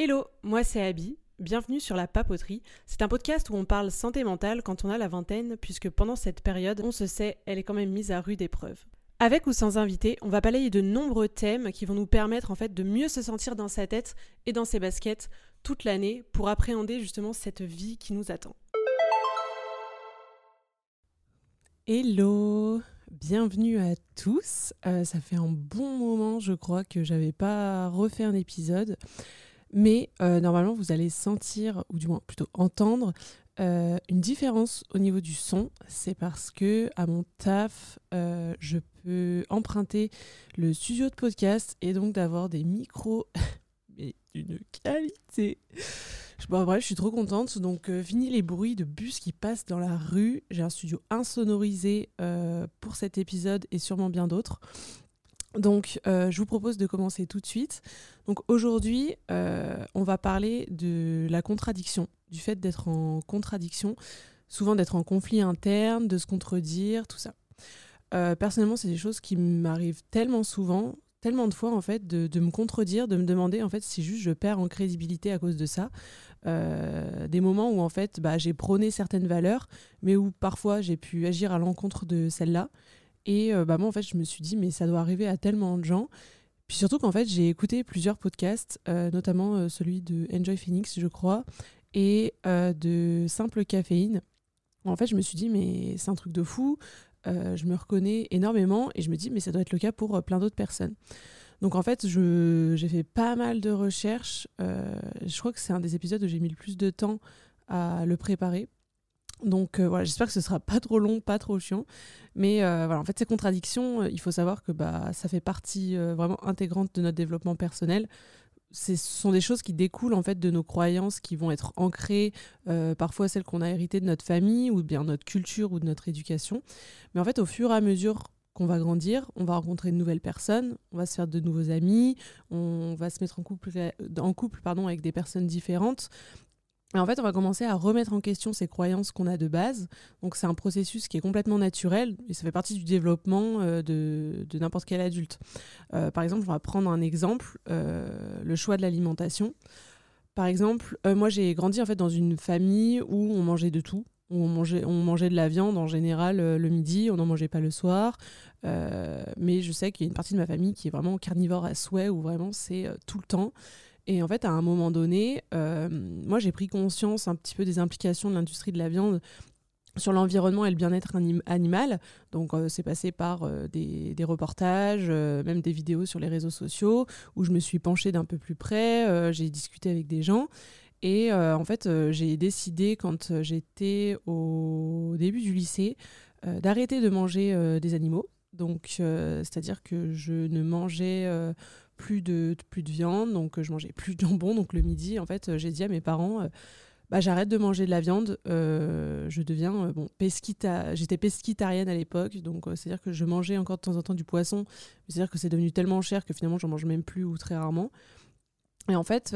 Hello, moi c'est Abby. Bienvenue sur La Papoterie. C'est un podcast où on parle santé mentale quand on a la vingtaine, puisque pendant cette période, on se sait, elle est quand même mise à rude épreuve. Avec ou sans invité, on va balayer de nombreux thèmes qui vont nous permettre en fait de mieux se sentir dans sa tête et dans ses baskets toute l'année pour appréhender justement cette vie qui nous attend. Hello, bienvenue à tous. Euh, ça fait un bon moment, je crois, que j'avais pas refait un épisode. Mais euh, normalement, vous allez sentir, ou du moins plutôt entendre, euh, une différence au niveau du son. C'est parce que à mon taf, euh, je peux emprunter le studio de podcast et donc d'avoir des micros d'une qualité. Bon, je suis trop contente. Donc, fini les bruits de bus qui passent dans la rue. J'ai un studio insonorisé pour cet épisode et sûrement bien d'autres. Donc, euh, je vous propose de commencer tout de suite. Donc, aujourd'hui, euh, on va parler de la contradiction, du fait d'être en contradiction, souvent d'être en conflit interne, de se contredire, tout ça. Euh, personnellement, c'est des choses qui m'arrivent tellement souvent, tellement de fois en fait, de, me contredire, de me demander en fait si juste je perds en crédibilité à cause de ça. des moments où en fait, bah, j'ai prôné certaines valeurs, mais où parfois j'ai pu agir à l'encontre de celles-là. Et euh, bah, moi, en fait, je me suis dit, mais ça doit arriver à tellement de gens. Puis surtout qu'en fait, j'ai écouté plusieurs podcasts, euh, notamment euh, celui de Enjoy Phoenix, je crois, et de Simple Caféine. En fait, je me suis dit, mais c'est un truc de fou. je me reconnais énormément et je me dis, mais ça doit être le cas pour plein d'autres personnes. Donc en fait, j'ai fait pas mal de recherches. je crois que c'est un des épisodes où j'ai mis le plus de temps à le préparer donc euh, voilà, j'espère que ce sera pas trop long, pas trop chiant. Mais euh, voilà, en fait, ces contradictions, euh, il faut savoir que bah, ça fait partie vraiment intégrante de notre développement personnel. Ce sont des choses qui découlent en fait de nos croyances qui vont être ancrées, parfois celles qu'on a héritées de notre famille ou bien notre culture ou de notre éducation. Mais en fait, au fur et à mesure qu'on va grandir, on va rencontrer de nouvelles personnes, on va se faire de nouveaux amis, on va se mettre en couple, en couple pardon, avec des personnes différentes. En fait, on va commencer à remettre en question ces croyances qu'on a de base. Donc, c'est un processus qui est complètement naturel et ça fait partie du développement euh, de, n'importe quel adulte. Euh, par exemple, on va prendre un exemple, euh, le choix de l'alimentation. Par exemple, moi, j'ai grandi en fait dans une famille où on mangeait de tout. Où on mangeait, on mangeait de la viande en général le midi, on n'en mangeait pas le soir. mais je sais qu'il y a une partie de ma famille qui est vraiment carnivore à souhait, où vraiment c'est tout le temps. Et en fait, à un moment donné, euh, moi, j'ai pris conscience un petit peu des implications de l'industrie de la viande sur l'environnement et le bien-être animal. Donc, euh, c'est passé par euh, des, reportages, même des vidéos sur les réseaux sociaux, où je me suis penchée d'un peu plus près, j'ai discuté avec des gens. Et en fait, j'ai décidé, quand j'étais au début du lycée, d'arrêter de manger des animaux. Donc, c'est-à-dire que je ne mangeais plus de, plus de viande, donc euh, je mangeais plus de jambon. Donc le midi, en fait, euh, j'ai dit à mes parents, euh, bah, j'arrête de manger de la viande, je deviens bon pesquita. J'étais pesquitarienne à l'époque, donc c'est-à-dire que je mangeais encore de temps en temps du poisson. C'est-à-dire que c'est devenu tellement cher que finalement j'en mange même plus ou très rarement. Et en fait,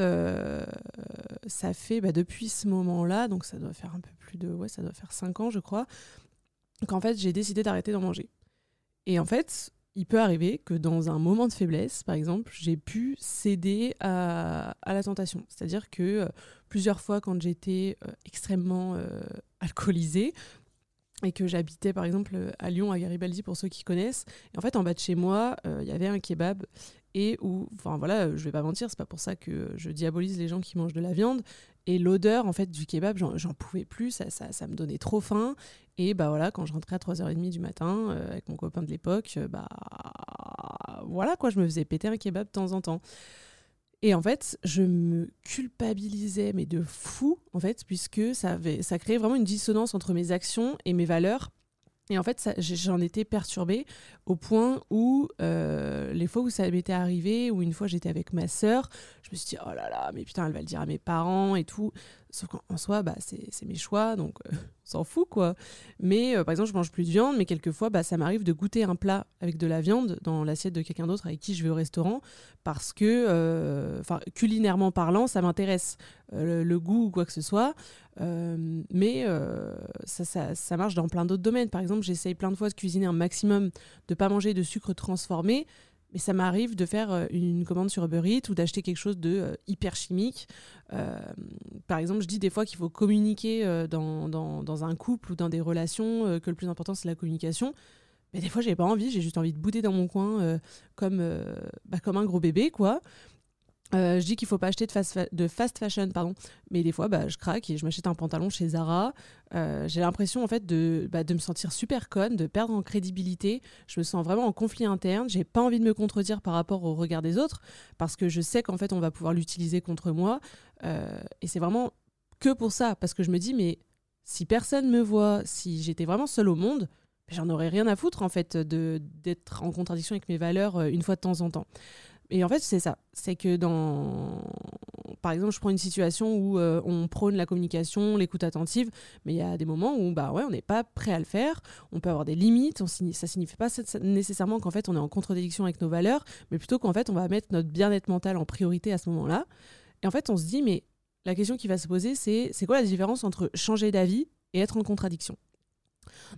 ça fait bah, depuis ce moment-là, donc ça doit faire un peu plus de, ouais, ça doit faire 5 ans, je crois, qu'en fait j'ai décidé d'arrêter d'en manger. Et en fait, il peut arriver que dans un moment de faiblesse, par exemple, j'ai pu céder à, la tentation. C'est-à-dire que euh, plusieurs fois, quand j'étais euh, extrêmement euh, alcoolisée, et que j'habitais par exemple à Lyon, à Garibaldi pour ceux qui connaissent. En fait, en bas de chez moi, il y avait un kebab et où, enfin voilà, je vais pas mentir, c'est pas pour ça que je diabolise les gens qui mangent de la viande. Et l'odeur en fait du kebab, j'en pouvais plus, ça, ça, me donnait trop faim. Et bah voilà, quand je rentrais à 3h30 du matin euh, avec mon copain de l'époque, euh, bah voilà quoi, je me faisais péter un kebab de temps en temps. Et en fait, je me culpabilisais, mais de fou, en fait, puisque ça, avait, ça créait vraiment une dissonance entre mes actions et mes valeurs. Et en fait, j'en étais perturbée au point où euh, les fois où ça m'était arrivé, où une fois j'étais avec ma sœur, je me suis dit, oh là là, mais putain, elle va le dire à mes parents et tout. Sauf qu'en soi, bah, c'est mes choix, donc euh, on s'en fout, quoi. Mais euh, par exemple, je mange plus de viande, mais quelquefois, bah, ça m'arrive de goûter un plat avec de la viande dans l'assiette de quelqu'un d'autre avec qui je vais au restaurant, parce que, euh, enfin, culinairement parlant, ça m'intéresse, le, goût ou quoi que ce soit. mais ça, marche dans plein d'autres domaines. Par exemple, j'essaye plein de fois de cuisiner un maximum, de pas manger de sucre transformé mais ça m'arrive de faire une commande sur Uber Eats ou d'acheter quelque chose de hyper chimique. Par exemple, je dis des fois qu'il faut communiquer dans, dans, un couple ou dans des relations, que le plus important c'est la communication. Mais des fois, j'ai pas envie, j'ai juste envie de bouder dans mon coin comme, bah, comme un gros bébé, quoi. Euh, je dis qu'il faut pas acheter de fast, fashion, pardon, mais des fois, bah, je craque et je m'achète un pantalon chez Zara. Euh, j'ai l'impression en fait de, bah, de me sentir super conne, de perdre en crédibilité. Je me sens vraiment en conflit interne. J'ai pas envie de me contredire par rapport au regard des autres parce que je sais qu'en fait on va pouvoir l'utiliser contre moi. Euh, et c'est vraiment que pour ça, parce que je me dis mais si personne me voit, si j'étais vraiment seule au monde, j'en aurais rien à foutre en fait d'être en contradiction avec mes valeurs une fois de temps en temps. Et en fait, c'est ça. C'est que dans. Par exemple, je prends une situation où euh, on prône la communication, l'écoute attentive, mais il y a des moments où bah ouais, on n'est pas prêt à le faire. On peut avoir des limites. On Ça signifie pas nécessairement qu'en fait on est en contradiction avec nos valeurs, mais plutôt qu'en fait on va mettre notre bien-être mental en priorité à ce moment-là. Et en fait, on se dit, mais la question qui va se poser, c'est c'est quoi la différence entre changer d'avis et être en contradiction?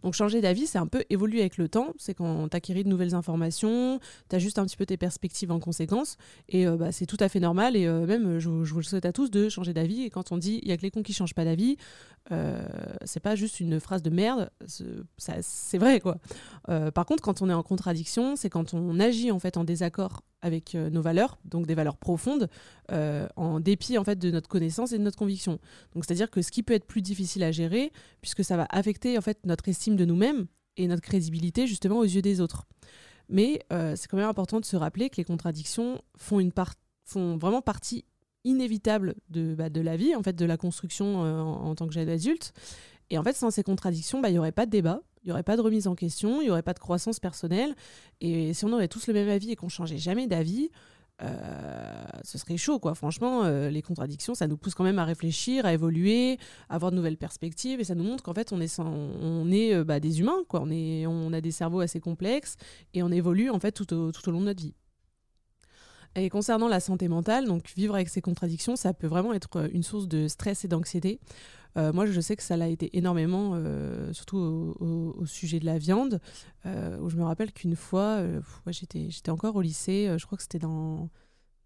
Donc changer d'avis, c'est un peu évoluer avec le temps. C'est quand tu de nouvelles informations, tu ajustes un petit peu tes perspectives en conséquence. Et euh, bah, c'est tout à fait normal. Et euh, même, je, vous le souhaite à tous de changer d'avis. Et quand on dit il y a que les cons qui changent pas d'avis, euh, c'est pas juste une phrase de merde. C'est vrai, quoi. par contre, quand on est en contradiction, c'est quand on agit en fait en désaccord avec nos valeurs, donc des valeurs profondes, en dépit en fait de notre connaissance et de notre conviction. Donc c'est-à-dire que ce qui peut être plus difficile à gérer, puisque ça va affecter en fait notre estime de nous-mêmes et notre crédibilité justement aux yeux des autres. Mais euh, c'est quand même important de se rappeler que les contradictions font, une part, font vraiment partie inévitable de, bah, la vie, en fait, de la construction euh, en, tant que jeune adulte. Et en fait, sans ces contradictions, bah, il n'y aurait pas de débat, il n'y aurait pas de remise en question, il n'y aurait pas de croissance personnelle. Et si on aurait tous le même avis et qu'on changeait jamais d'avis, euh, ce serait chaud, quoi. Franchement, euh, les contradictions, ça nous pousse quand même à réfléchir, à évoluer, à avoir de nouvelles perspectives, et ça nous montre qu'en fait, on est, on est euh, bah, des humains, quoi. On, a des cerveaux assez complexes, et on évolue en fait tout au, tout au long de notre vie. Et concernant la santé mentale, donc vivre avec ces contradictions, ça peut vraiment être une source de stress et d'anxiété. Euh, moi, je sais que ça l'a été énormément, euh, surtout au, sujet de la viande, euh, je me rappelle qu'une fois, j'étais, j'étais encore au lycée, je crois que c'était dans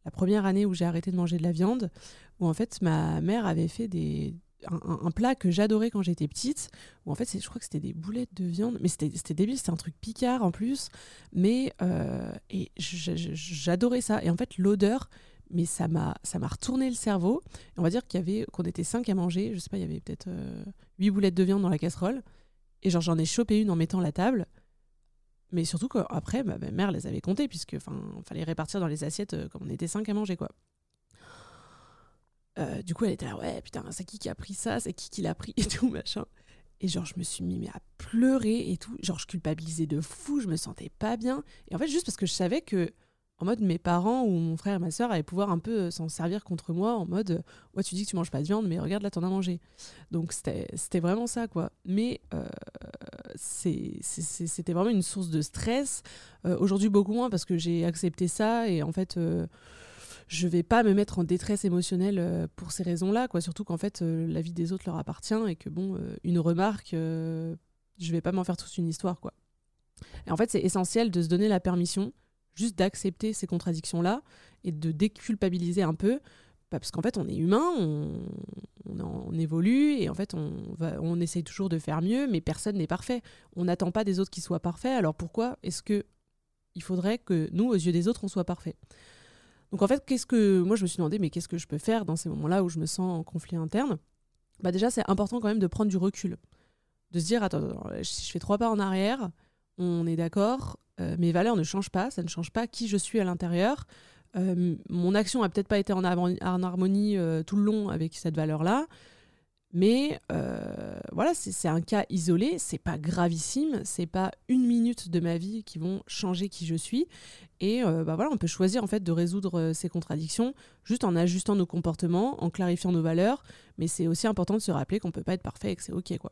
la première année où j'ai arrêté de manger de la viande, où en fait ma mère avait fait des, un, plat que j'adorais quand j'étais petite, où en fait je crois que c'était des boulettes de viande, mais c'était, débile, c'était un truc picard en plus, mais et j'adorais ça. Et en fait l'odeur, mais ça m'a retourné le cerveau. On va dire qu'il y avait qu'on était cinq à manger, je sais pas, il y avait peut-être euh, huit boulettes de viande dans la casserole et genre j'en ai chopé une en mettant la table. Mais surtout qu'après, ma mère les avait comptées, puisque enfin fallait répartir dans les assiettes euh, comme on était cinq à manger quoi. Euh, du coup, elle était là, ouais, putain, c'est qui qui a pris ça, c'est qui qui l'a pris? Et tout, machin. Et genre, je me suis mis à pleurer et tout. Genre, je culpabilisais de fou, je me sentais pas bien. Et en fait, juste parce que je savais que en mode mes parents ou mon frère et ma soeur allaient pouvoir un peu euh, s'en servir contre moi en mode euh, ouais tu dis que tu manges pas de viande mais regarde là t'en as mangé donc c'était vraiment ça quoi mais c'était vraiment une source de stress aujourd'hui beaucoup moins parce que j'ai accepté ça et en fait je vais pas me mettre en détresse émotionnelle pour ces raisons là quoi. Surtout qu'en fait la vie des autres leur appartient et que bon une remarque je vais pas m'en faire toute une histoire quoi. Et en fait c'est essentiel de se donner la permission juste d'accepter ces contradictions-là et de déculpabiliser un peu, parce qu'en fait, on est humain, on, évolue et en fait, on, essaye toujours de faire mieux, mais personne n'est parfait. On n'attend pas des autres qu'ils soient parfaits, alors pourquoi est-ce que il faudrait que nous, aux yeux des autres, on soit parfait Donc en fait, qu'est-ce que moi je me suis demandé, mais qu'est-ce que je peux faire dans ces moments-là où je me sens en conflit interne? Bah déjà, c'est important quand même de prendre du recul, de se dire attends, si je fais trois pas en arrière, on est d'accord, euh, mes valeurs ne changent pas, ça ne change pas qui je suis à l'intérieur. Euh, mon action a peut-être pas été en, harmonie euh, tout le long avec cette valeur-là, mais voilà, c'est un cas isolé, c'est pas gravissime, c'est pas une minute de ma vie qui vont changer qui je suis. Et bah voilà, on peut choisir en fait de résoudre ces contradictions juste en ajustant nos comportements, en clarifiant nos valeurs, mais c'est aussi important de se rappeler qu'on peut pas être parfait et que c'est ok quoi.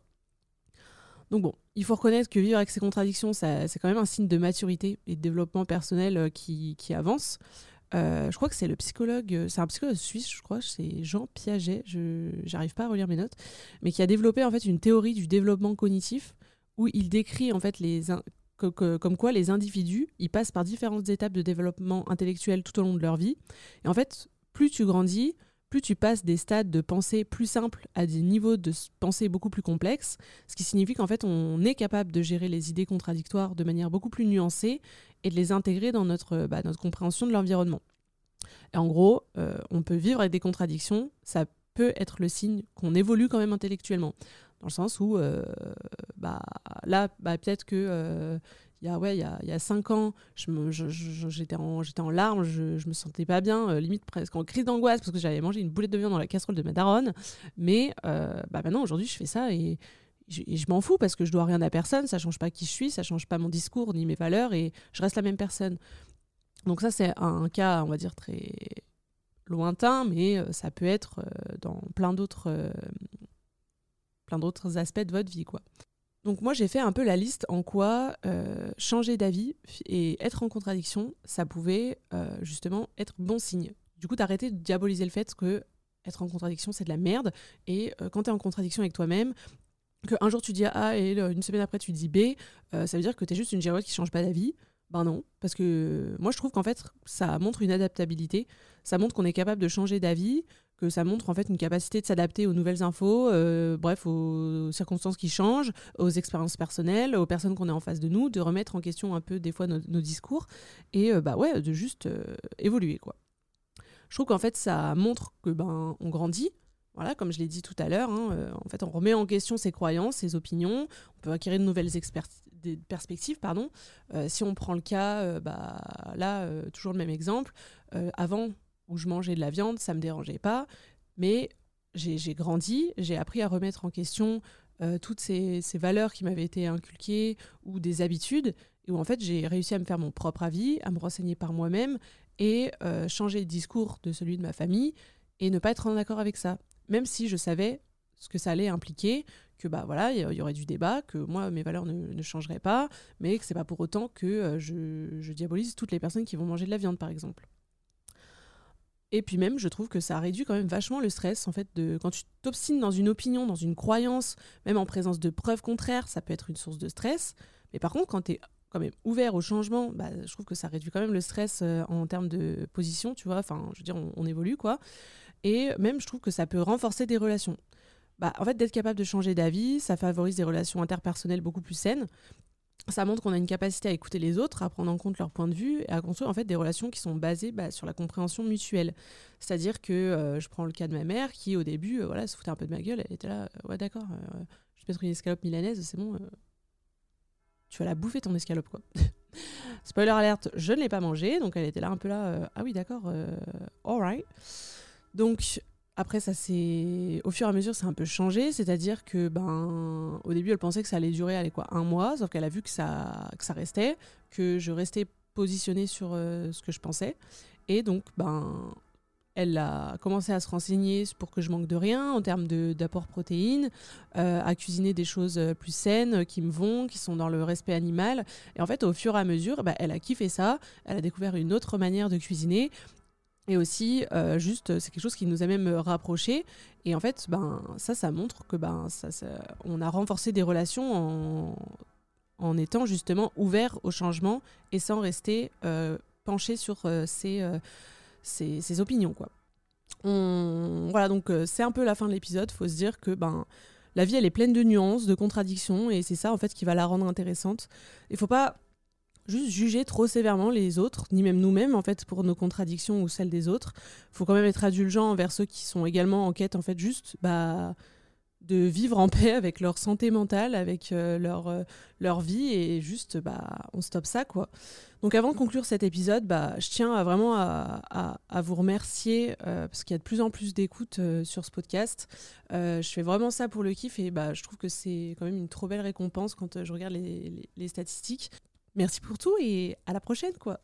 Donc bon, il faut reconnaître que vivre avec ces contradictions, c'est quand même un signe de maturité et de développement personnel euh, qui, avance. Euh, je crois que c'est le psychologue, euh, c'est un psychologue suisse, je crois, c'est Jean Piaget, je n'arrive pas à relire mes notes, mais qui a développé en fait une théorie du développement cognitif où il décrit en fait les comme quoi les individus, ils passent par différentes étapes de développement intellectuel tout au long de leur vie. Et en fait, plus tu grandis, plus tu passes des stades de pensée plus simples à des niveaux de pensée beaucoup plus complexes, ce qui signifie qu'en fait on est capable de gérer les idées contradictoires de manière beaucoup plus nuancée et de les intégrer dans notre, bah, notre compréhension de l'environnement. En gros, euh, on peut vivre avec des contradictions, ça peut être le signe qu'on évolue quand même intellectuellement. Dans le sens où, euh, bah, là, bah, peut-être que euh, il y a ouais il y a, cinq ans j'étais en larmes je, me sentais pas bien euh, limite presque en crise d'angoisse parce que j'avais mangé une boulette de viande dans la casserole de ma daronne mais euh, maintenant aujourd'hui je fais ça et je, je m'en fous parce que je dois rien à personne ça change pas qui je suis ça change pas mon discours ni mes valeurs et je reste la même personne donc ça c'est un, cas on va dire très lointain mais euh, ça peut être dans plein d'autres plein d'autres aspects de votre vie quoi donc moi j'ai fait un peu la liste en quoi euh, changer d'avis et être en contradiction, ça pouvait euh, justement être bon signe. Du coup d'arrêter de diaboliser le fait que être en contradiction c'est de la merde et euh, quand tu es en contradiction avec toi-même, qu'un jour tu dis A et une semaine après tu dis B, ça veut dire que tu es juste une girouette qui change pas d'avis. Ben non, parce que moi je trouve qu'en fait ça montre une adaptabilité, ça montre qu'on est capable de changer d'avis, que ça montre en fait une capacité de s'adapter aux nouvelles infos, euh, bref, aux circonstances qui changent, aux expériences personnelles, aux personnes qu'on est en face de nous, de remettre en question un peu des fois nos, discours et euh, bah ouais, de juste euh, évoluer quoi. Je trouve qu'en fait ça montre que ben on grandit. Voilà, comme je l'ai dit tout à l'heure, hein, en fait, on remet en question ses croyances, ses opinions, on peut acquérir de nouvelles perspectives. Pardon. si on prend le cas, bah, là, toujours le même exemple, avant, où je mangeais de la viande, ça me dérangeait pas. Mais j'ai grandi, j'ai appris à remettre en question euh, toutes ces, valeurs qui m'avaient été inculquées ou des habitudes, et où en fait j'ai réussi à me faire mon propre avis, à me renseigner par moi-même et euh, changer le discours de celui de ma famille et ne pas être en accord avec ça. Même si je savais ce que ça allait impliquer, que bah voilà, il y, aurait du débat, que moi mes valeurs ne, changeraient pas, mais que c'est pas pour autant que euh, je, je diabolise toutes les personnes qui vont manger de la viande par exemple. Et puis même, je trouve que ça réduit quand même vachement le stress, en fait, de quand tu t'obstines dans une opinion, dans une croyance, même en présence de preuves contraires, ça peut être une source de stress. Mais par contre, quand tu es quand même ouvert au changement, bah, je trouve que ça réduit quand même le stress euh, en termes de position, tu vois. Enfin, je veux dire, on, évolue, quoi. Et même, je trouve que ça peut renforcer des relations. Bah, en fait, d'être capable de changer d'avis, ça favorise des relations interpersonnelles beaucoup plus saines ça montre qu'on a une capacité à écouter les autres, à prendre en compte leur point de vue et à construire en fait des relations qui sont basées bah, sur la compréhension mutuelle. C'est-à-dire que euh, je prends le cas de ma mère qui au début euh, voilà se foutait un peu de ma gueule, elle était là euh, ouais d'accord, je vais mettre une escalope milanaise, c'est bon, tu vas la bouffer ton escalope quoi. Spoiler alerte, je ne l'ai pas mangée, donc elle était là un peu là ah oui d'accord, alright. Donc après, ça c'est au fur et à mesure, c'est un peu changé. C'est-à-dire que, ben, au début, elle pensait que ça allait durer, allez, quoi, un mois, sauf qu'elle a vu que ça, que ça restait, que je restais positionnée sur euh, ce que je pensais. Et donc, ben, elle a commencé à se renseigner pour que je manque de rien en termes d'apport protéines, euh, à cuisiner des choses plus saines qui me vont, qui sont dans le respect animal. Et en fait, au fur et à mesure, ben, elle a kiffé ça. Elle a découvert une autre manière de cuisiner. Et aussi, euh, juste, c'est quelque chose qui nous a même rapprochés. Et en fait, ben, ça, ça montre que ben, ça, on a renforcé des relations en, en étant justement ouvert au changement et sans rester euh, penché sur euh, ses, ses, opinions. Quoi. Voilà, donc c'est un peu la fin de l'épisode. faut se dire que ben, la vie, elle est pleine de nuances, de contradictions, et c'est ça, en fait, qui va la rendre intéressante. Il faut pas juste juger trop sévèrement les autres, ni même nous-mêmes en fait pour nos contradictions ou celles des autres. Il faut quand même être indulgent envers ceux qui sont également en quête en fait juste bah, de vivre en paix avec leur santé mentale, avec euh, leur, euh, leur vie et juste bah, on stoppe ça quoi. Donc avant de conclure cet épisode, bah, je tiens vraiment à, vous remercier euh, parce qu'il y a de plus en plus d'écoutes sur ce podcast. je fais vraiment ça pour le kiff et bah, je trouve que c'est quand même une trop belle récompense quand je regarde les, les statistiques. Merci pour tout et à la prochaine quoi.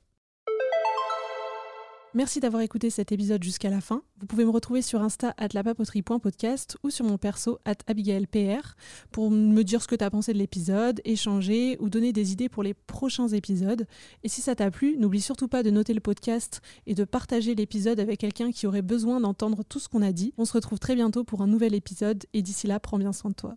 Merci d'avoir écouté cet épisode jusqu'à la fin. Vous pouvez me retrouver sur Insta at lapapoterie.podcast ou sur mon perso at abigailpr pour me dire ce que tu as pensé de l'épisode, échanger ou donner des idées pour les prochains épisodes. Et si ça t'a plu, n'oublie surtout pas de noter le podcast et de partager l'épisode avec quelqu'un qui aurait besoin d'entendre tout ce qu'on a dit. On se retrouve très bientôt pour un nouvel épisode et d'ici là, prends bien soin de toi.